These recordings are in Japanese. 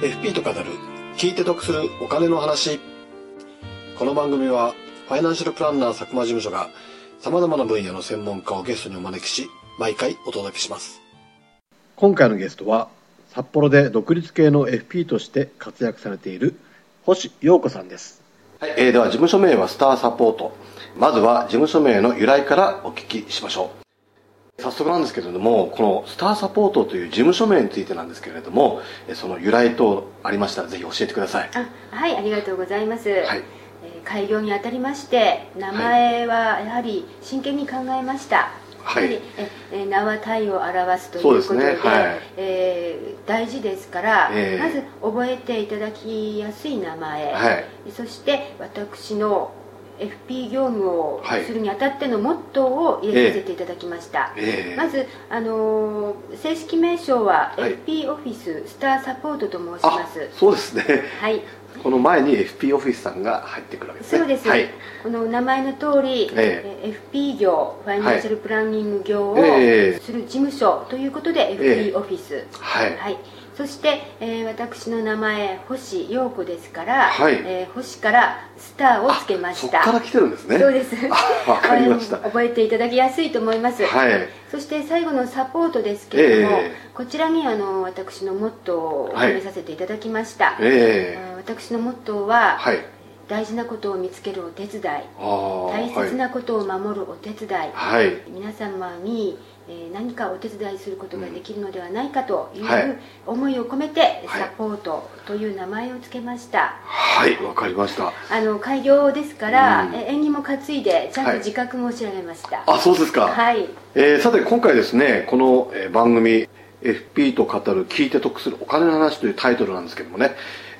FP と語る。聞いて得するお金の話。この番組はファイナンシャルプランナー佐久間事務所が様々な分野の専門家をゲストにお招きし毎回お届けします。今回のゲストは札幌で独立系の FP として活躍されている星陽子さんです。はい、えー、では事務所名はスターサポート。まずは事務所名の由来からお聞きしましょう。早速なんですけれどもこのスターサポートという事務所名についてなんですけれどもその由来等ありましたらぜひ教えてください。あはいありがとうございます、はい。開業にあたりまして名前はやはり真剣に考えました、はい、え名は体を表すということで、ねはい、えー、大事ですから、えー、まず覚えていただきやすい名前、はい、そして私の FP 業務をするにあたってのモットーを入れさせていただきました、えー、まず、あのー、正式名称は FP オフィススターサポートと申します。そうですね。はい。この前に FP オフィスさんが入ってくるわけですね。そうです、はい、この名前の通り、えー、FP 業ファイナンシャルプランニング業をする事務所ということで FP オフィス、はい、はいそして、えー、私の名前星陽子ですから、はい、えー、星からスターをつけました。そこから来てるんですね。そうです。わかりました。覚えていただきやすいと思います、はい、そして最後のサポートですけれども、えー、こちらにあの私のモットーを決めさせていただきました、はい、えー、私のモットーは、はい。大事なことを見つけるお手伝い。大切なことを守るお手伝い、はい、皆様にえ何かお手伝いすることができるのではないかという思いを込めて、サポートという名前を付けました。はいわ、かりました。あの開業ですから、うん、縁起も担いでちゃんと自覚も仕上げました、はい、あそうですか。はい、えー、さて今回ですねこの番組 FP と語る聞いて得するお金の話というタイトルなんですけどもね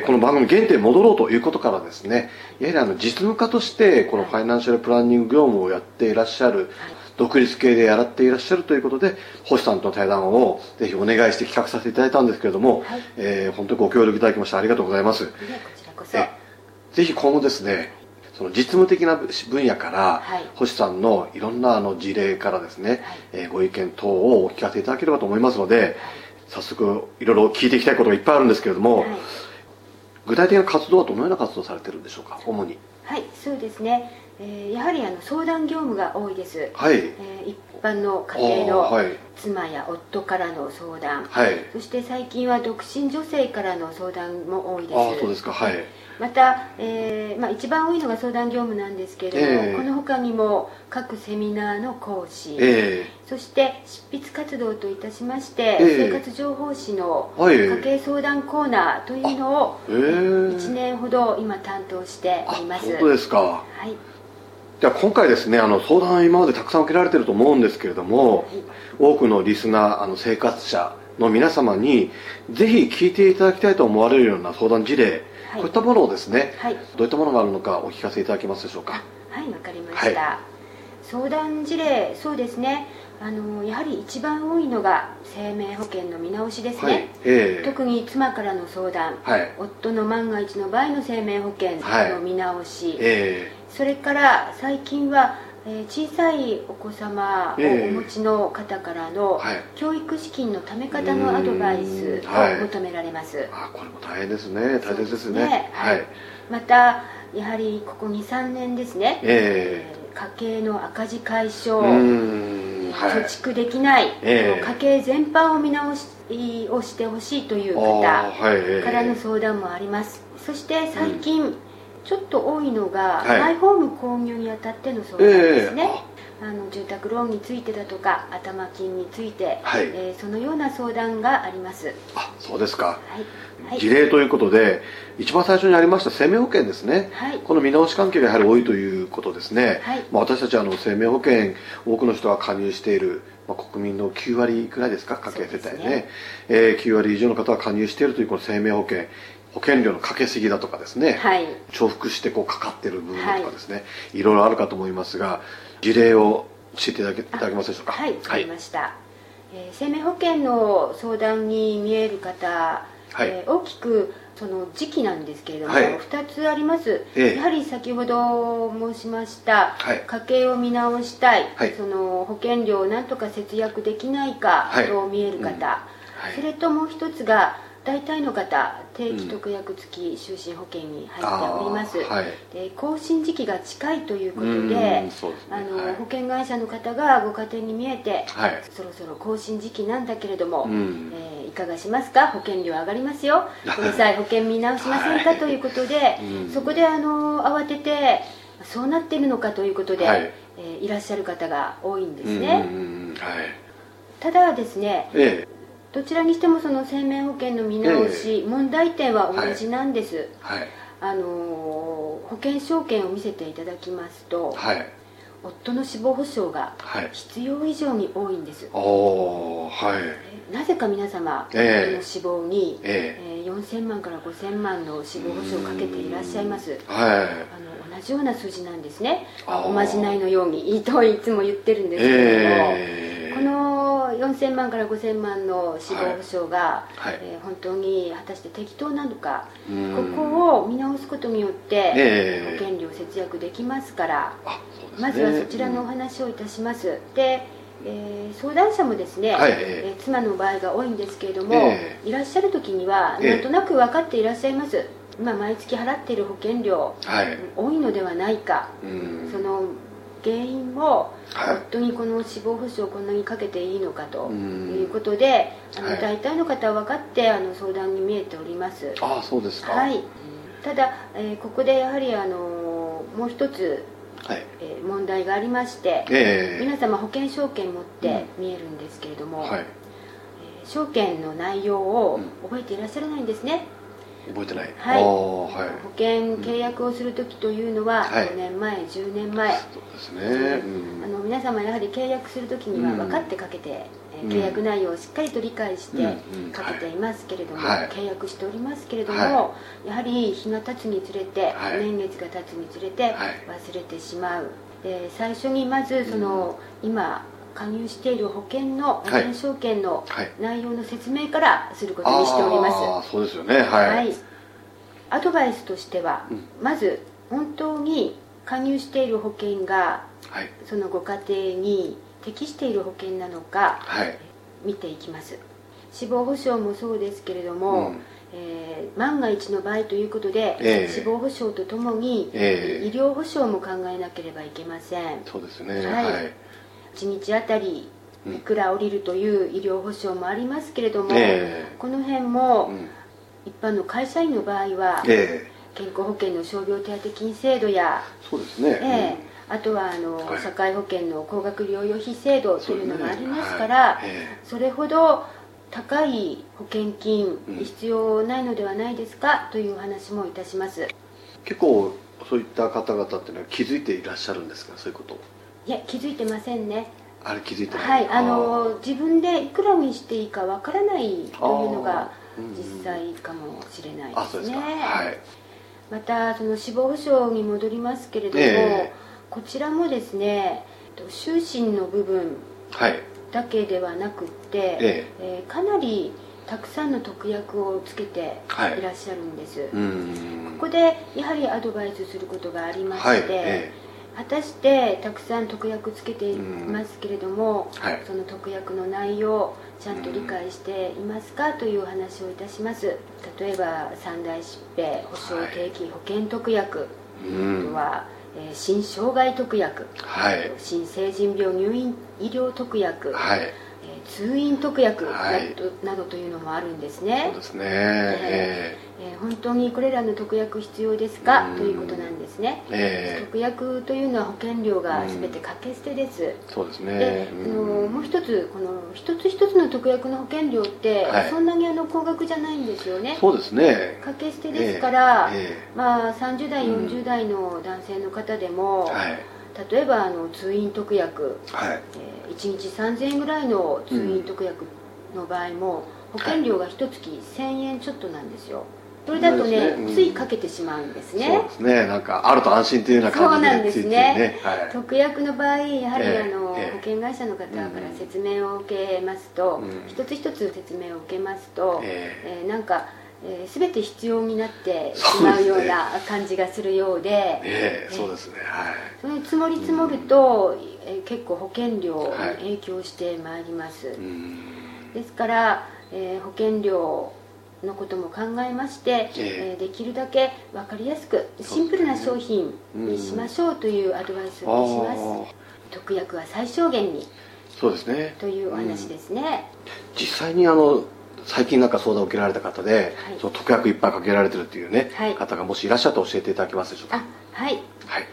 この番組原点戻ろうということからですねやはりあの実務家としてこのファイナンシャルプランニング業務をやっていらっしゃる独立系でやらっていらっしゃるということで星さんとの対談をぜひお願いして企画させていただいたんですけれども、はい、えー、本当にご協力いただきましてありがとうございます。ぜひ今後ですねその実務的な分野から、はい、星さんのいろんなあの事例からですね、はい、えー、ご意見等をお聞かせいただければと思いますので、はい、早速いろいろ聞いていきたいことがいっぱいあるんですけれども、具体的な活動はどのような活動されてるんでしょうか主に。はいそうですねえー、やはりあの相談業務が多いです、はい。えー、一般の家庭の妻や夫からの相談、はい、そして最近は独身女性からの相談も多いです。あそうですか。はい。また、えーまあ、一番多いのが相談業務なんですけれども、えー、この他にも各セミナーの講師、えー、そして執筆活動といたしまして、えー、生活情報誌の家計相談コーナーというのを1年ほど今担当しております。そうですか。はいじゃあ今回ですねあの相談今までたくさん受けられてると思うんですけれども、多くのリスナーあの生活者の皆様にぜひ聞いていただきたいと思われるような相談事例、はい、こういったものをですね、はい、どういったものがあるのかお聞かせいただけますでしょうか？はいわかりました、はい、相談事例そうですね。あのやはり一番多いのが生命保険の見直しですね、はい。えー、特に妻からの相談、はい、夫の万が一の場合の生命保険の見直し、はいえ。ー、それから最近は、えー、小さいお子様をお持ちの方からの、教育資金のため方のアドバイスを求められます、あこれも大変ですね。大切ですね、ね、はい。またやはりここ23年ですね、えー、家計の赤字解消貯蓄できない、えー、家計全般を見直しをしてほしいという方からの相談もあります、そして最近、うん、ちょっと多いのが、はい、マイホーム購入にあたっての相談ですね、えー、あの住宅ローンについてだとか頭金について、はい、えー、そのような相談があります。あそうですか、はい、事例ということで一番最初にありました生命保険ですね、はい、この見直し関係がやはり多いということですね、はい、まあ、私たちはあの生命保険多くの人が加入している、まあ、国民の9割くらいですか家計世帯ね。ね、えー、9割以上の方が加入しているというこの生命保険保険料のかけすぎだとかですね、はい、重複してこうかかってる部分とかですね、はい、いろいろあるかと思いますが事例を教えていただけいただけますでしょうか？はいわかりました、はい、えー、生命保険の相談に見える方、はい、えー、大きくその時期なんですけれども、はい、2つあります、ええ、やはり先ほど申しました、はい、家計を見直したい、はい、その保険料をなんとか節約できないかと見える方、うん、それともう一つが大体の方定期特約付き就寝保険に入っております、はい、で更新時期が近いということで、ね、あの、はい、保険会社の方がご家庭に見えて、はい、そろそろ更新時期なんだけれども、うん、えー、いかがしますか？保険料上がりますよ。この際保険見直しませんか、ということで、うん、そこであの慌ててそうなっているのかということで、はい、えー、いらっしゃる方が多いんですね、ただですね、ええどちらにしてもその生命保険の見直し、えー、問題点は同じなんです、はい、はい、あの保険証券を見せていただきますと、はい、夫の死亡保障が必要以上に多いんです、はい、なぜか皆様、えー、夫の死亡に、えー、えー、4000万から5000万の死亡保障をかけていらっしゃいます、はい、あの同じような数字なんですね。おまじないのようにいいといつも言ってるんですけれども、えー、この4000万から5000万の死亡保障が、はい、えー、本当に果たして適当なのかここを見直すことによって、えー、保険料節約できますから、ね、まずはそちらのお話をいたします、でえー、相談者もですね、はい、えー、妻の場合が多いんですけれども、えー、いらっしゃる時にはなんとなく分かっていらっしゃいます、今毎月払っている保険料、はい、多いのではないか、その原因を本当にこの死亡保障をこんなにかけていいのかということで、あの大体の方は分かってあの相談に見えております。ああそうですか。はい。ただ、えー、ここでやはりあのもう一つはい、えー、問題がありまして、えー、皆様保険証券持って見えるんですけれども、うんはい、えー、証券の内容を覚えていらっしゃらないんですね、覚えてない、はい、はい、保険契約をする時というのは5年前、はい、10年前そうですね、あの皆様やはり契約する時には分かってかけて、うん、契約内容をしっかりと理解してかけていますけれども、はい、契約しておりますけれども、はい、やはり日が経つにつれて、年月が経つにつれて忘れてしまう。で最初にまずその、うん、今加入している保険の保険証券の内容の説明からすることにしております、ああそうですよね。はい、はい、アドバイスとしては、うん、まず本当に加入している保険が、はい、そのご家庭に適している保険なのか、はい、見ていきます。死亡保障もそうですけれども、うん、えー、万が一の場合ということで、えー、死亡保障とともに、えー、医療保障も考えなければいけません。そうですね。はい、はい1日あたりいくら降りるという医療保障もありますけれども、えー、この辺も一般の会社員の場合は、えー、健康保険の傷病手当金制度やそうですね、えー、あとはあの、はい、社会保険の高額療養費制度というのがありますから、それほど高い保険金必要ないのではないですか、というお話もいたします。結構そういった方々っていうのは気づいていらっしゃるんですかそういうこといや気づいてませんね。あれ気づいてはいあの自分でいくらにしていいかわからないというのが実際かもしれないですね、はい、またその死亡保障に戻りますけれども、えー、こちらもですね終身の部分だけではなくって、はい、え。ー、えー、かなりたくさんの特約をつけてい。らっしゃるんです、はい、ここでやはりアドバイスすることがありまして、はい。えー果たしてたくさん特約つけていますけれども、はい、その特約の内容ちゃんと理解していますかというお話をいたします。例えば三大疾病保障定期保険特約、はい、あとは、えー、新障害特約、はい、新成人病入院医療特約、はい。通院特約などというのもあるんですね。そうですね、えー、えー、本当にこれらの特約必要ですか？ということなんですね、えー、特約というのは保険料が全て掛け捨てです。そうですね。で、あのもう一つこの一つ一つの特約の保険料って、そんなにあの高額じゃないんですよね。そうですね。掛け捨てですから、まあ30代40代の男性の方でも。はい。例えばあの通院特約、はい。えー、1日3000円ぐらいの通院特約の場合も、保険料が一月1000円ちょっとなんですよそれだとね、ね、ついかけてしまうんですね。そうですね。なんかあると安心というような感じでそうなんですね、ね。はい、特約の場合やはり、あの、えー、保険会社の方から説明を受けますと、うん、一つ一つ説明を受けますと、えー、えー、なんかえー、全て必要になってしまうような感じがするようで、えー、そうですね。はい。その積もり積もると、うん、えー、結構保険料に影響してまいります、はい、ですから、えー、保険料のことも考えまして、えー、できるだけ分かりやすくシンプルな商品にしましょうというアドバイスをします、特約は最小限に。そうですね。というお話ですね、実際にあの最近なんか相談を受けられた方で、はい、その特約いっぱいかけられてるっていうね、はい、方がもしいらっしゃったら教えていただけますでしょうか？はい、はい、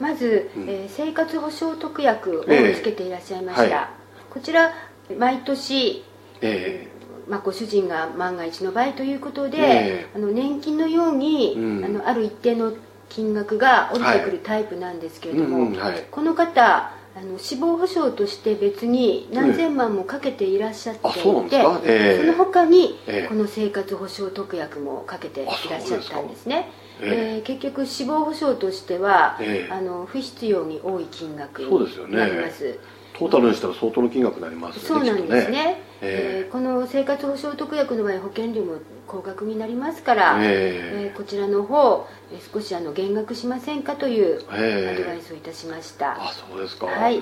まず、うん、えー、生活保障特約をつけていらっしゃいました、えーはい、こちら毎年、えーまあ、ご主人が万が一の場合ということで、えー、あの年金のように、うん、あのある一定の金額が降りてくるタイプなんですけれども、この方あの死亡保障として別に何千万もかけていらっしゃっていて、その他にこの生活保障特約もかけていらっしゃったんですね。えー、結局死亡保障としては、えー、あの不必要に多い金額になります。トータルにしたら相当の金額になりますよねそうなんですねね、えー、この生活保障特約の場合保険料も高額になりますから、えー、えー、こちらの方少しあの減額しませんかというアドバイスをいたしました、あそうですか。はい。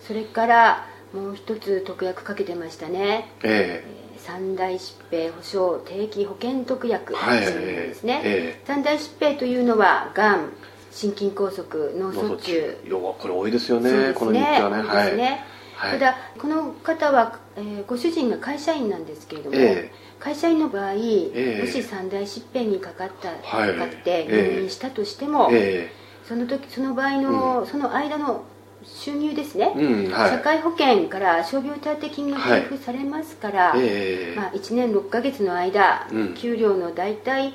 それからもう一つ特約かけてましたね。ええ。ー三大疾病保障定期保険特約ですね、はいえ。ー、三大疾病というのはがん心筋梗塞脳卒中。要はこれ多いですよね、ね、この3つはね。はい、ねただこの方は、えー、ご主人が会社員なんですけれども、えー、会社員の場合、えー、もし三大疾病にかかった、はい、かかって入院したとしても、その時その場合の、うん、その間の収入ですね、うんはい、社会保険から傷病手当金が給付されますから、はい。えー、まあ、1年6か月の間、うん、給料の大体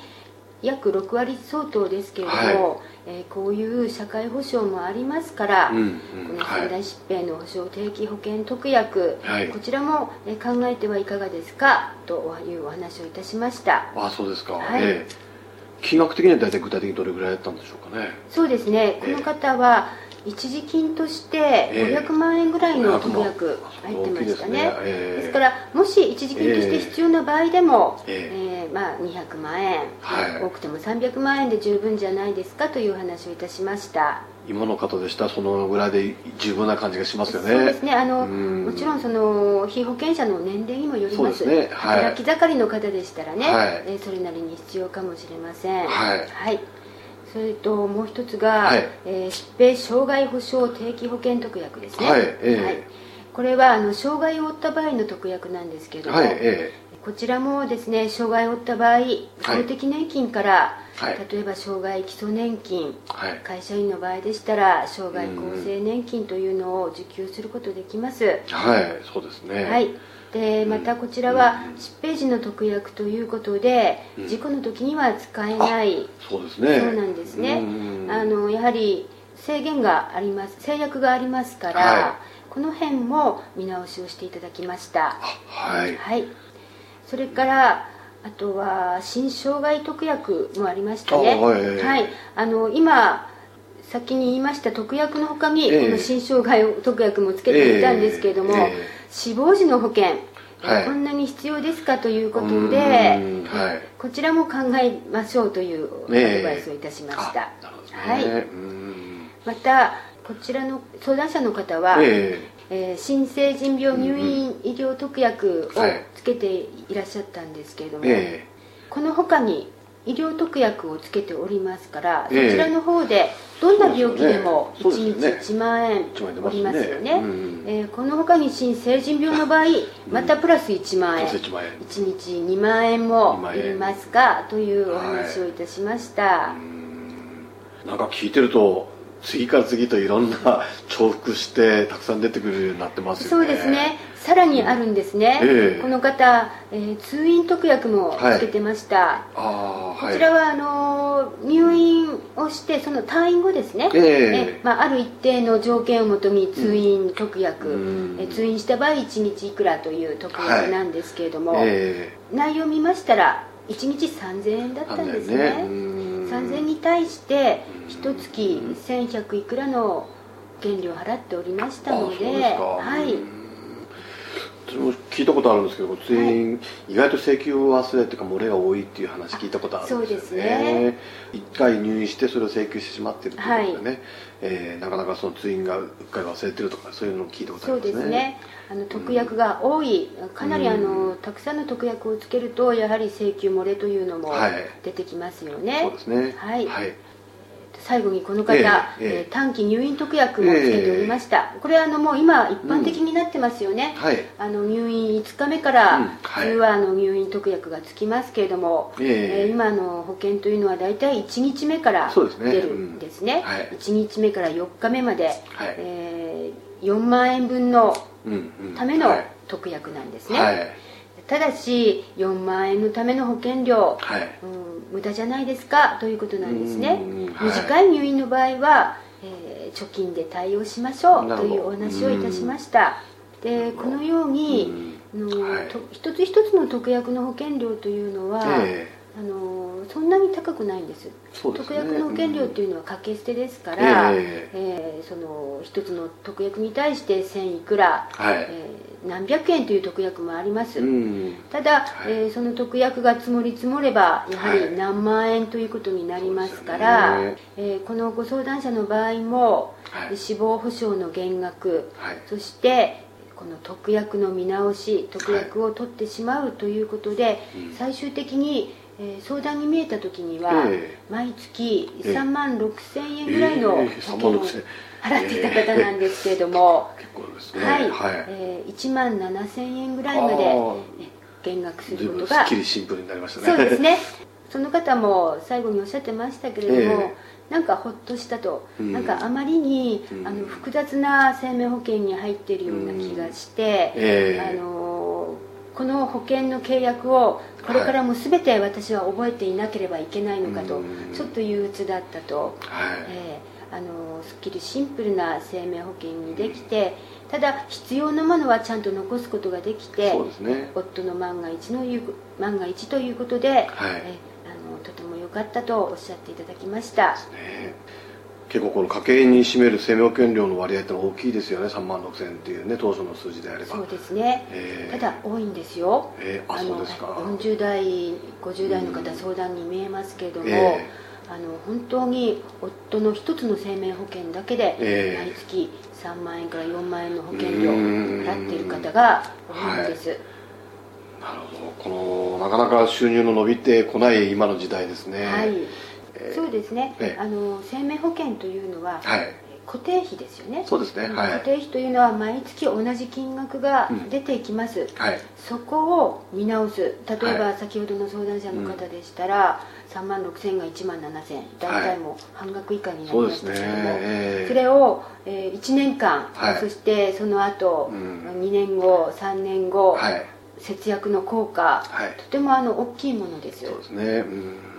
約6割相当ですけれども、はい、えー、こういう社会保障もありますから、うんうん、この最大疾病の保障定期保険特約、はい、こちらも、えー、考えてはいかがですか？というお話をいたしました。あそうですか、はい、えー、金額的には大体具体的にどれぐらいだったんでしょうかね。そうですね。この方は、一時金として500万円ぐらいの特約入ってましたね,、ですからもし一時金として必要な場合でも、ええ。まあ、200万円、多くても300万円で十分じゃないですかという話をいたしました。今の方でした。らそのぐらいで十分な感じがしますよね。そうですね。あのもちろんその被保険者の年齢にもよります、ね。はい、働き盛りの方でしたらね、はい、えそれなりに必要かもしれません。はい、はいそれともう一つが、はい、えー、疾病障害保障定期保険特約ですね、はいえー、はい、これはあの障害を負った場合の特約なんですけれども、はいえー、こちらもですね障害を負った場合公的年金から、例えば障害基礎年金、会社員の場合でしたら障害厚生年金というのを受給することできます。はいそうですね。はいでまたこちらは疾病時の特約ということで、事故の時には使えない。そうですね。そうなんですね。あのやはり制限があります。制約がありますから、はい、この辺も見直しをしていただきました。はい、はい、それからあとは新障害特約もありましたね。はい、はい、あの今先に言いました特約のほかに、この新障害特約もつけていたんですけれども、えーえ。ー死亡時の保険、はい、こんなに必要ですかということで、はい、こちらも考えましょうというアドバイスをいたしました、はい、またこちらの相談者の方は、えーえー、新生腎病入院医療特約をつけていらっしゃったんですけれども、えー、この他に医療特約をつけておりますから、そちらの方でどんな病気でも1日1万円おりますよね、ねえー、この他に新成人病の場合またプラス1万円、1日2万円もいりますかというお話をいたしました、はい、なんか聞いてると次から次といろんな重複してたくさん出てくるようになってますよね。そうですねさらにあるんですね、えー、この方、えー、通院特約もつけてました、はい、こちらはあの入院をしてその退院後ですね、えー、えまあ、ある一定の条件をもとに通院特約、うん、え通院した場合1日いくらという特約なんですけれども、はいえ。ー、内容を見ましたら1日3000円だったんですね。ね。3000円に対して一月1100いくらの保険料を払っておりましたのではいそれも聞いたことあるんですけど通院、はい、意外と請求忘れというか漏れが多いっていう話聞いたことあるんですよね。そうですね。1回入院してそれを請求してしまっているということでね、はい、えー、なかなかその通院がうっかり忘れてるとかそういうのを聞いたことありますね。そうですね。あの特約が多い、うん、かなりあの、たくさんの特約をつけるとやはり請求漏れというのも出てきますよね、はい、そうですね。はい、はい最後にこの方、えーえー、短期入院特約もつけておりました、えー、これはあのもう今一般的になってますよね、うんはい、あの入院5日目から普通はあの入院特約がつきますけれども、うんはい、えー、今の保険というのは大体1日目から出るんですね。すね、うん、1日目から4日目まで、はい、えー、4万円分のための特約なんですね、はい。ただし4万円のための保険料、はい、うん、無駄じゃないですかということなんですね、短い入院の場合は、えー、貯金で対応しましょうというお話をいたしました。でこのようにの、はい、一つ一つの特約の保険料というのは、えーあのそんなに高くないんです、ね、特約の保険料っていうのは掛け捨てですから、えー、えー、その一つの特約に対して1000いくら、はい、えー、何百円という特約もあります、ただ、はい、えー、その特約が積もり積もればやはり何万円ということになりますから、はい、えー、このご相談者の場合も、はい、死亡保障の減額、そしてこの特約の見直し特約を取ってしまうということで、最終的にえー、相談に見えた時には、えー、毎月3万6千円ぐらいの保険を払っていた方なんですけれども、結構ですね。はい、はい、えー、1万7千円ぐらいまで減額することがすっきりシンプルになりましたね。そうですね。その方も最後におっしゃってましたけれども、えー、なんかほっとしたと、うん、なんかあまりに、うん、あの複雑な生命保険に入っているような気がして、うん。えー、あのこの保険の契約をこれからも全て私は覚えていなければいけないのかと、ちょっと憂鬱だったと、はい、えー、あのすっきりシンプルな生命保険にできて、ただ必要なものはちゃんと残すことができて、ね、夫の万が一の万が一ということで、はい、えあのとても良かったとおっしゃっていただきました。結構この家計に占める生命保険料の割合ってのは大きいですよね。3万6000円っていうね当初の数字であれば。そうですね、えー、ただ多いんですよ、えー、あそうですか。40代50代の方相談に見えますけれども、えー、あの本当に夫の一つの生命保険だけで毎月3万円から4万円の保険料を払っている方が多いんです、はい。なるほど。このなかなか収入の伸びてこない今の時代ですね。はいそうですね、あの生命保険というのは、はい、固定費ですよね。そうですね、はい、固定費というのは毎月同じ金額が出ていきます、うん、はい、そこを見直す。例えば先ほどの相談者の方でしたら、うん、3万6000が1万7000大体も半額以下になりましたけども、そ、ね。えー、それを、えー、1年間、はい、そしてその後、うん、2年後3年後、はい、節約の効果、はい、とてもあの大きいものですそうですね、うん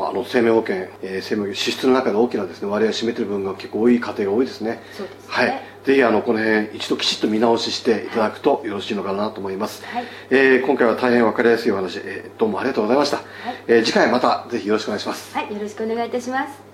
まあ、あの生命保険、えー、生命保険支出の中で大きなです、ね、割合を占めている分が結構多い家庭が多いですね。ね、はい、ぜひあのこの辺一度きちっと見直ししていただくとよろしいのかなと思います、はい、えー、今回は大変分かりやすいお話、えー、どうもありがとうございました、はい、えー、次回またぜひよろしくお願いします。はい。よろしくお願いいたします